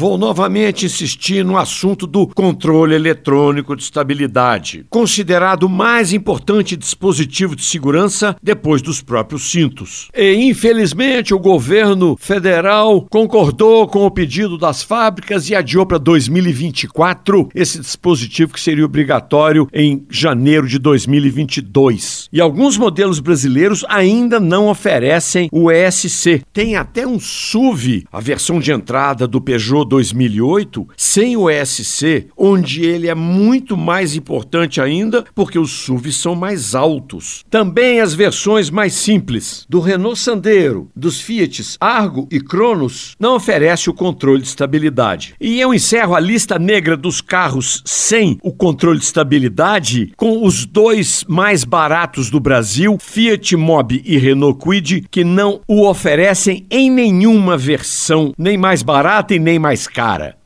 vou novamente insistir no assunto do controle eletrônico de estabilidade, considerado o mais importante dispositivo de segurança depois dos próprios cintos. E, infelizmente, o governo federal concordou com o pedido das fábricas e adiou para 2024 esse dispositivo que seria obrigatório em janeiro de 2022. E alguns modelos brasileiros ainda não oferecem o ESC. Tem até um SUV, a versão de entrada do Peugeot 2008, sem o ESC, onde ele é muito mais importante ainda porque os SUVs são mais altos. Também as versões mais simples do Renault Sandero, dos Fiat Argo e Cronos não oferece o controle de estabilidade. E eu encerro a lista negra dos carros sem o controle de estabilidade com os dois mais baratos do Brasil, Fiat Mobi e Renault Kwid, que não o oferecem em nenhuma versão, nem mais barata e nem mais cara.